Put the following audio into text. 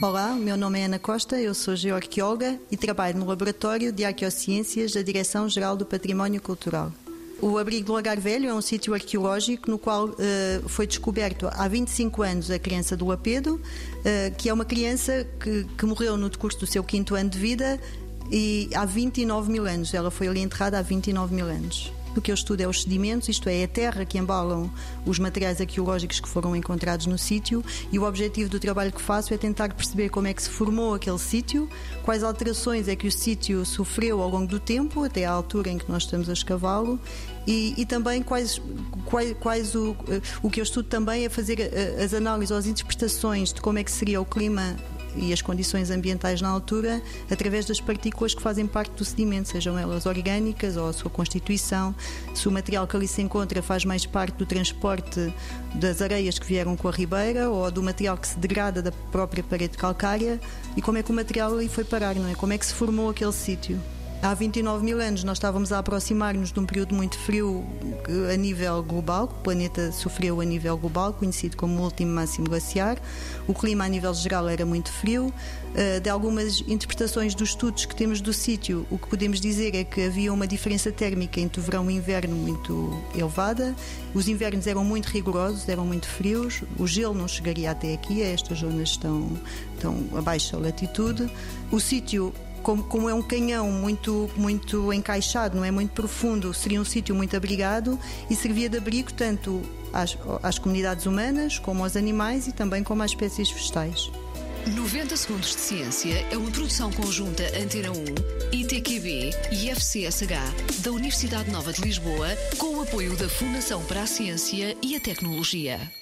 Olá, o meu nome é Ana Costa, eu sou geoarqueóloga e trabalho no Laboratório de Arqueociências da Direção-Geral do Património Cultural. O Abrigo do Lagar Velho é um sítio arqueológico no qual uh, foi descoberto há 25 anos a criança do Lapedo, uh, que é uma criança que, que morreu no decurso do seu quinto ano de vida e há 29 mil anos. Ela foi ali enterrada há 29 mil anos. O que eu estudo é os sedimentos, isto é, a terra que embalam os materiais arqueológicos que foram encontrados no sítio, e o objetivo do trabalho que faço é tentar perceber como é que se formou aquele sítio, quais alterações é que o sítio sofreu ao longo do tempo, até à altura em que nós estamos a escavá-lo, e, e, também quais, quais, quais o, o que eu estudo também é fazer eh, as análises ou as interpretações de como é que seria o clima e as condições ambientais na altura através das partículas que fazem parte do sedimento, sejam elas orgânicas ou a sua constituição, se o material que ali se encontra faz mais parte do transporte das areias que vieram com a ribeira ou do material que se degrada da própria parede calcária e como é que o material ali foi parar, não é? Como é que se formou aquele sítio. Há 29 mil anos nós estávamos a aproximar-nos de um período muito frio a nível global, o planeta sofreu a nível global, conhecido como o último máximo glaciar. O clima a nível geral era muito frio. Eh, de algumas interpretações dos estudos que temos do sítio, o que podemos dizer é que havia uma diferença térmica entre o verão e o inverno muito elevada. Os invernos eram muito rigorosos, eram muito frios. O gelo não chegaria até aqui, estas zonas estão, estão a baixa latitude. O sítio como, como, é um canhão muito, muito encaixado, não é muito profundo, seria um sítio muito abrigado e servia de abrigo tanto às, às comunidades humanas, como aos animais e também como às espécies vegetais. 90 Segundos de Ciência é uma produção conjunta Antena 1, ITQB e FCSH da Universidade Nova de Lisboa, com o apoio da Fundação para a Ciência e a Tecnologia.